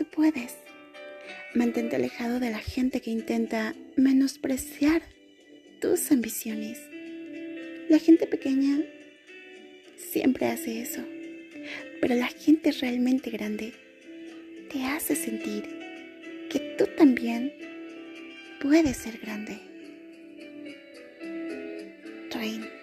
tú puedes. Mantente alejado de la gente que intenta menospreciar tus ambiciones. La gente pequeña siempre hace eso, pero la gente realmente grande te hace sentir que tú también puedes ser grande. Rain.